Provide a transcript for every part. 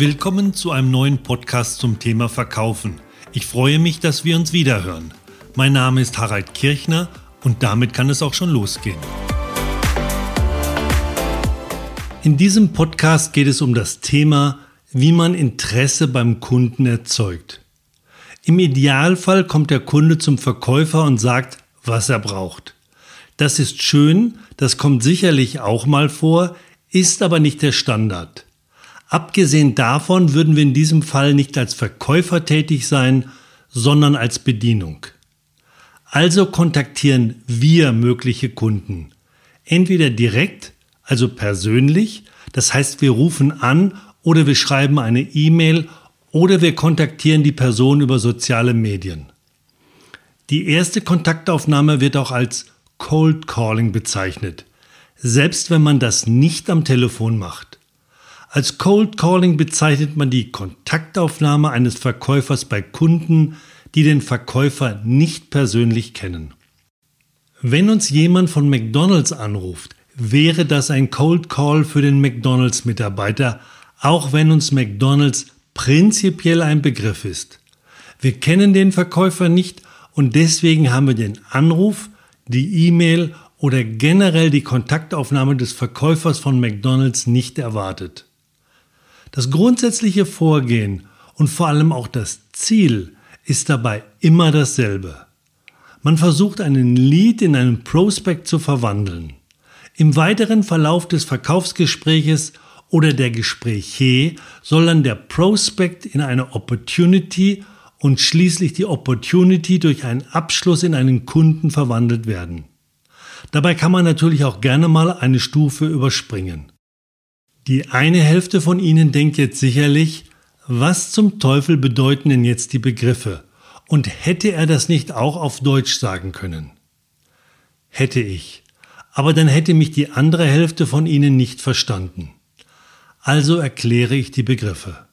Willkommen zu einem neuen Podcast zum Thema Verkaufen. Ich freue mich, dass wir uns wiederhören. Mein Name ist Harald Kirchner und damit kann es auch schon losgehen. In diesem Podcast geht es um das Thema, wie man Interesse beim Kunden erzeugt. Im Idealfall kommt der Kunde zum Verkäufer und sagt, was er braucht. Das ist schön, das kommt sicherlich auch mal vor, ist aber nicht der Standard. Abgesehen davon würden wir in diesem Fall nicht als Verkäufer tätig sein, sondern als Bedienung. Also kontaktieren wir mögliche Kunden. Entweder direkt, also persönlich, das heißt wir rufen an oder wir schreiben eine E-Mail oder wir kontaktieren die Person über soziale Medien. Die erste Kontaktaufnahme wird auch als Cold Calling bezeichnet, selbst wenn man das nicht am Telefon macht. Als Cold Calling bezeichnet man die Kontaktaufnahme eines Verkäufers bei Kunden, die den Verkäufer nicht persönlich kennen. Wenn uns jemand von McDonald's anruft, wäre das ein Cold Call für den McDonald's-Mitarbeiter, auch wenn uns McDonald's prinzipiell ein Begriff ist. Wir kennen den Verkäufer nicht und deswegen haben wir den Anruf, die E-Mail oder generell die Kontaktaufnahme des Verkäufers von McDonald's nicht erwartet. Das grundsätzliche Vorgehen und vor allem auch das Ziel ist dabei immer dasselbe. Man versucht einen Lead in einen Prospect zu verwandeln. Im weiteren Verlauf des Verkaufsgespräches oder der Gespräche soll dann der Prospect in eine Opportunity und schließlich die Opportunity durch einen Abschluss in einen Kunden verwandelt werden. Dabei kann man natürlich auch gerne mal eine Stufe überspringen. Die eine Hälfte von Ihnen denkt jetzt sicherlich, was zum Teufel bedeuten denn jetzt die Begriffe? Und hätte er das nicht auch auf Deutsch sagen können? Hätte ich. Aber dann hätte mich die andere Hälfte von Ihnen nicht verstanden. Also erkläre ich die Begriffe.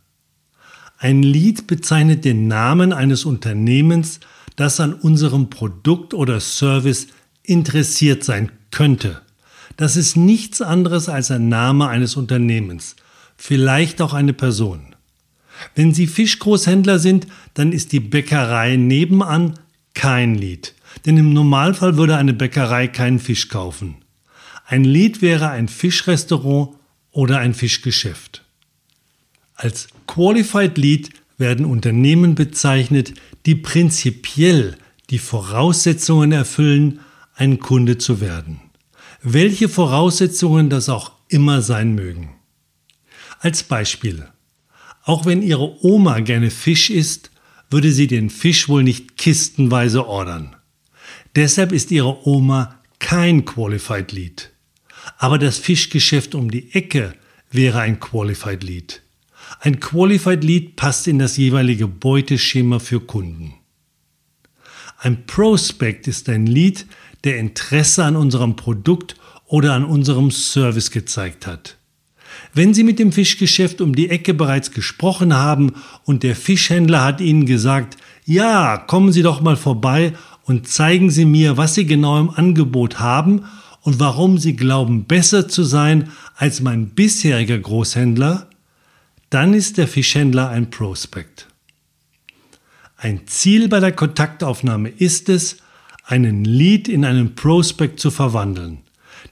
Ein Lied bezeichnet den Namen eines Unternehmens, das an unserem Produkt oder Service interessiert sein könnte. Das ist nichts anderes als ein Name eines Unternehmens, vielleicht auch eine Person. Wenn Sie Fischgroßhändler sind, dann ist die Bäckerei nebenan kein Lied, denn im Normalfall würde eine Bäckerei keinen Fisch kaufen. Ein Lied wäre ein Fischrestaurant oder ein Fischgeschäft. Als Qualified Lead werden Unternehmen bezeichnet, die prinzipiell die Voraussetzungen erfüllen, ein Kunde zu werden welche Voraussetzungen das auch immer sein mögen. Als Beispiel. Auch wenn Ihre Oma gerne Fisch isst, würde sie den Fisch wohl nicht kistenweise ordern. Deshalb ist Ihre Oma kein Qualified Lead. Aber das Fischgeschäft um die Ecke wäre ein Qualified Lead. Ein Qualified Lead passt in das jeweilige Beuteschema für Kunden. Ein Prospect ist ein Lead, der Interesse an unserem Produkt oder an unserem Service gezeigt hat. Wenn Sie mit dem Fischgeschäft um die Ecke bereits gesprochen haben und der Fischhändler hat Ihnen gesagt, ja, kommen Sie doch mal vorbei und zeigen Sie mir, was Sie genau im Angebot haben und warum Sie glauben, besser zu sein als mein bisheriger Großhändler, dann ist der Fischhändler ein Prospekt. Ein Ziel bei der Kontaktaufnahme ist es, einen Lead in einen Prospect zu verwandeln.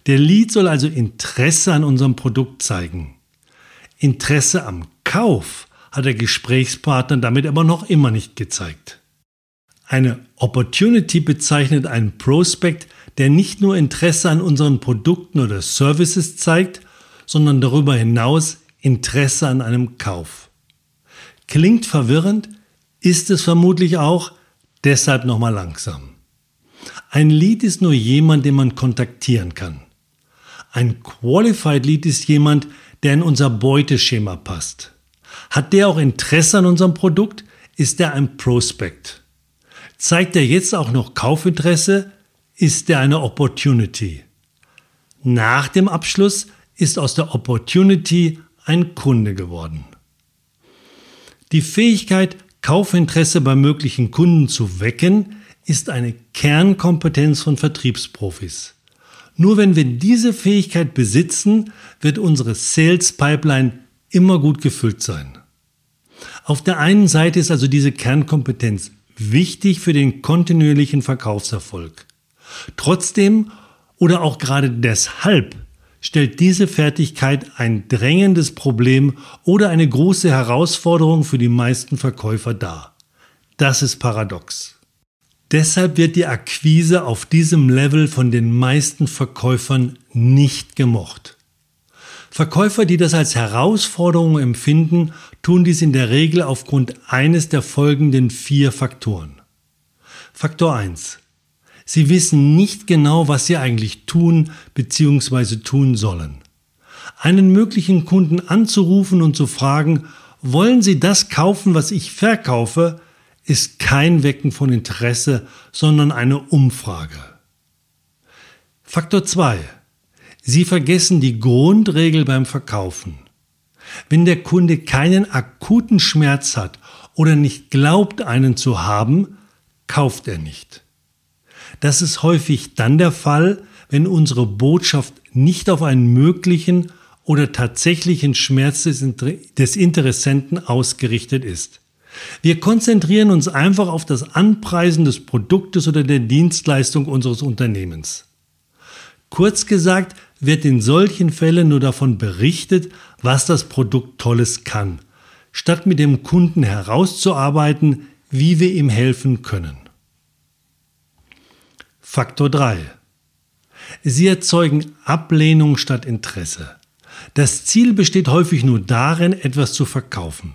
Der Lead soll also Interesse an unserem Produkt zeigen. Interesse am Kauf hat der Gesprächspartner damit aber noch immer nicht gezeigt. Eine Opportunity bezeichnet einen Prospect, der nicht nur Interesse an unseren Produkten oder Services zeigt, sondern darüber hinaus Interesse an einem Kauf. Klingt verwirrend, ist es vermutlich auch, deshalb nochmal langsam. Ein Lead ist nur jemand, den man kontaktieren kann. Ein Qualified Lead ist jemand, der in unser Beuteschema passt. Hat der auch Interesse an unserem Produkt, ist er ein Prospect. Zeigt er jetzt auch noch Kaufinteresse, ist er eine Opportunity. Nach dem Abschluss ist aus der Opportunity ein Kunde geworden. Die Fähigkeit, Kaufinteresse bei möglichen Kunden zu wecken, ist eine Kernkompetenz von Vertriebsprofis. Nur wenn wir diese Fähigkeit besitzen, wird unsere Sales Pipeline immer gut gefüllt sein. Auf der einen Seite ist also diese Kernkompetenz wichtig für den kontinuierlichen Verkaufserfolg. Trotzdem oder auch gerade deshalb stellt diese Fertigkeit ein drängendes Problem oder eine große Herausforderung für die meisten Verkäufer dar. Das ist paradox. Deshalb wird die Akquise auf diesem Level von den meisten Verkäufern nicht gemocht. Verkäufer, die das als Herausforderung empfinden, tun dies in der Regel aufgrund eines der folgenden vier Faktoren. Faktor 1. Sie wissen nicht genau, was sie eigentlich tun bzw. tun sollen. Einen möglichen Kunden anzurufen und zu fragen, wollen Sie das kaufen, was ich verkaufe, ist kein Wecken von Interesse, sondern eine Umfrage. Faktor 2. Sie vergessen die Grundregel beim Verkaufen. Wenn der Kunde keinen akuten Schmerz hat oder nicht glaubt, einen zu haben, kauft er nicht. Das ist häufig dann der Fall, wenn unsere Botschaft nicht auf einen möglichen oder tatsächlichen Schmerz des, Interessenten ausgerichtet ist. Wir konzentrieren uns einfach auf das Anpreisen des Produktes oder der Dienstleistung unseres Unternehmens. Kurz gesagt wird in solchen Fällen nur davon berichtet, was das Produkt Tolles kann, statt mit dem Kunden herauszuarbeiten, wie wir ihm helfen können. Faktor 3. Sie erzeugen Ablehnung statt Interesse. Das Ziel besteht häufig nur darin, etwas zu verkaufen.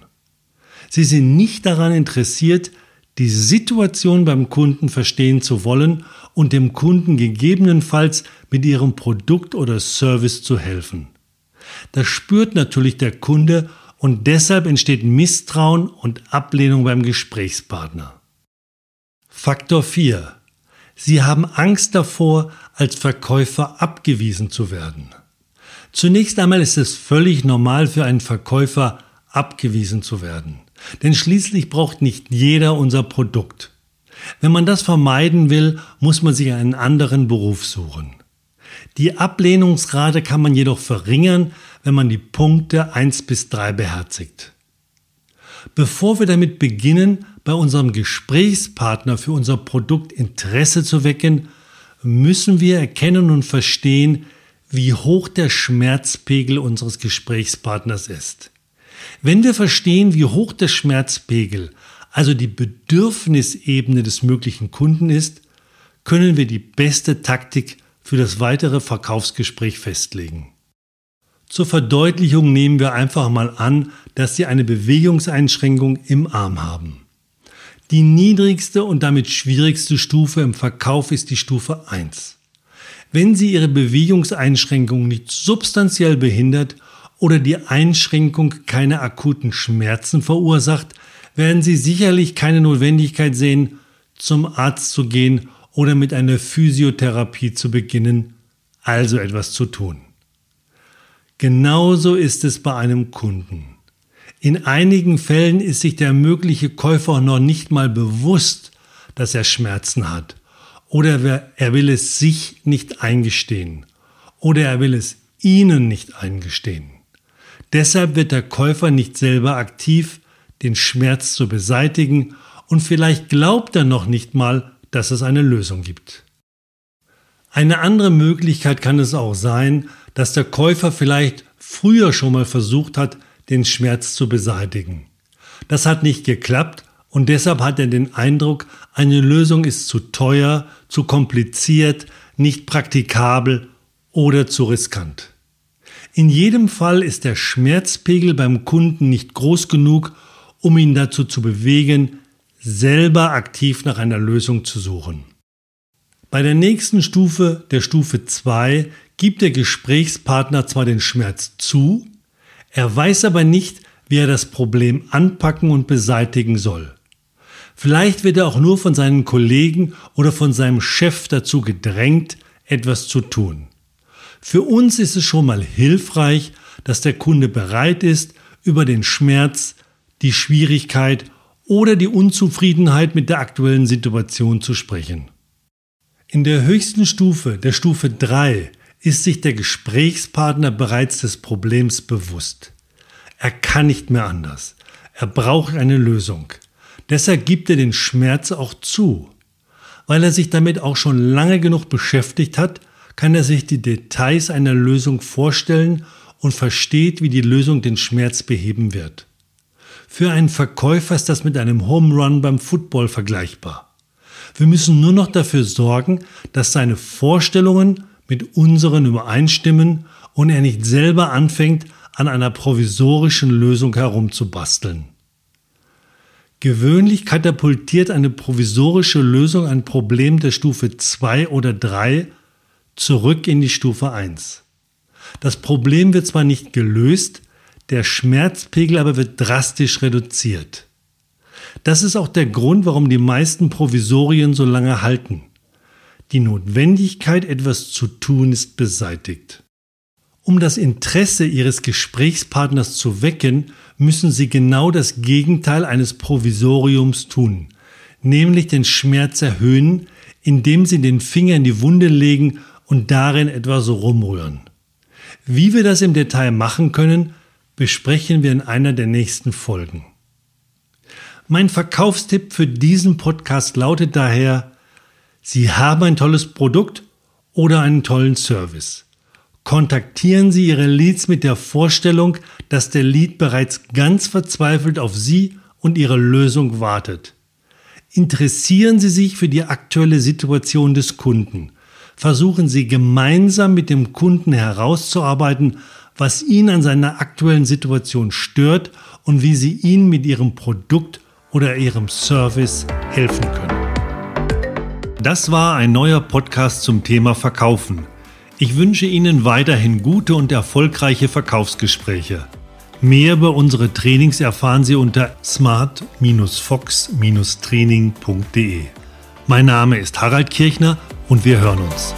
Sie sind nicht daran interessiert, die Situation beim Kunden verstehen zu wollen und dem Kunden gegebenenfalls mit ihrem Produkt oder Service zu helfen. Das spürt natürlich der Kunde und deshalb entsteht Misstrauen und Ablehnung beim Gesprächspartner. Faktor 4. Sie haben Angst davor, als Verkäufer abgewiesen zu werden. Zunächst einmal ist es völlig normal für einen Verkäufer, abgewiesen zu werden. Denn schließlich braucht nicht jeder unser Produkt. Wenn man das vermeiden will, muss man sich einen anderen Beruf suchen. Die Ablehnungsrate kann man jedoch verringern, wenn man die Punkte 1 bis 3 beherzigt. Bevor wir damit beginnen, bei unserem Gesprächspartner für unser Produkt Interesse zu wecken, müssen wir erkennen und verstehen, wie hoch der Schmerzpegel unseres Gesprächspartners ist. Wenn wir verstehen, wie hoch der Schmerzpegel, also die Bedürfnisebene des möglichen Kunden ist, können wir die beste Taktik für das weitere Verkaufsgespräch festlegen. Zur Verdeutlichung nehmen wir einfach mal an, dass Sie eine Bewegungseinschränkung im Arm haben. Die niedrigste und damit schwierigste Stufe im Verkauf ist die Stufe 1. Wenn Sie Ihre Bewegungseinschränkung nicht substanziell behindert oder die Einschränkung keine akuten Schmerzen verursacht, werden Sie sicherlich keine Notwendigkeit sehen, zum Arzt zu gehen oder mit einer Physiotherapie zu beginnen, also etwas zu tun. Genauso ist es bei einem Kunden. In einigen Fällen ist sich der mögliche Käufer noch nicht mal bewusst, dass er Schmerzen hat. Oder er will es sich nicht eingestehen. Oder er will es Ihnen nicht eingestehen. Deshalb wird der Käufer nicht selber aktiv, den Schmerz zu beseitigen und vielleicht glaubt er noch nicht mal, dass es eine Lösung gibt. Eine andere Möglichkeit kann es auch sein, dass der Käufer vielleicht früher schon mal versucht hat, den Schmerz zu beseitigen. Das hat nicht geklappt und deshalb hat er den Eindruck, eine Lösung ist zu teuer, zu kompliziert, nicht praktikabel oder zu riskant. In jedem Fall ist der Schmerzpegel beim Kunden nicht groß genug, um ihn dazu zu bewegen, selber aktiv nach einer Lösung zu suchen. Bei der nächsten Stufe, der Stufe 2, gibt der Gesprächspartner zwar den Schmerz zu, er weiß aber nicht, wie er das Problem anpacken und beseitigen soll. Vielleicht wird er auch nur von seinen Kollegen oder von seinem Chef dazu gedrängt, etwas zu tun. Für uns ist es schon mal hilfreich, dass der Kunde bereit ist, über den Schmerz, die Schwierigkeit oder die Unzufriedenheit mit der aktuellen Situation zu sprechen. In der höchsten Stufe, der Stufe 3, ist sich der Gesprächspartner bereits des Problems bewusst. Er kann nicht mehr anders. Er braucht eine Lösung. Deshalb gibt er den Schmerz auch zu. Weil er sich damit auch schon lange genug beschäftigt hat, kann er sich die Details einer Lösung vorstellen und versteht, wie die Lösung den Schmerz beheben wird. Für einen Verkäufer ist das mit einem Home Run beim Football vergleichbar. Wir müssen nur noch dafür sorgen, dass seine Vorstellungen mit unseren übereinstimmen und er nicht selber anfängt, an einer provisorischen Lösung herumzubasteln. Gewöhnlich katapultiert eine provisorische Lösung ein Problem der Stufe 2 oder 3 zurück in die Stufe 1. Das Problem wird zwar nicht gelöst, der Schmerzpegel aber wird drastisch reduziert. Das ist auch der Grund, warum die meisten Provisorien so lange halten. Die Notwendigkeit, etwas zu tun, ist beseitigt. Um das Interesse Ihres Gesprächspartners zu wecken, müssen Sie genau das Gegenteil eines Provisoriums tun, nämlich den Schmerz erhöhen, indem Sie den Finger in die Wunde legen und darin etwas rumrühren. Wie wir das im Detail machen können, besprechen wir in einer der nächsten Folgen. Mein Verkaufstipp für diesen Podcast lautet daher, Sie haben ein tolles Produkt oder einen tollen Service. Kontaktieren Sie Ihre Leads mit der Vorstellung, dass der Lead bereits ganz verzweifelt auf Sie und Ihre Lösung wartet. Interessieren Sie sich für die aktuelle Situation des Kunden. Versuchen Sie gemeinsam mit dem Kunden herauszuarbeiten, was ihn an seiner aktuellen Situation stört und wie Sie ihm mit Ihrem Produkt oder Ihrem Service helfen können. Das war ein neuer Podcast zum Thema Verkaufen. Ich wünsche Ihnen weiterhin gute und erfolgreiche Verkaufsgespräche. Mehr über unsere Trainings erfahren Sie unter smart-fox-training.de. Mein Name ist Harald Kirchner und wir hören uns.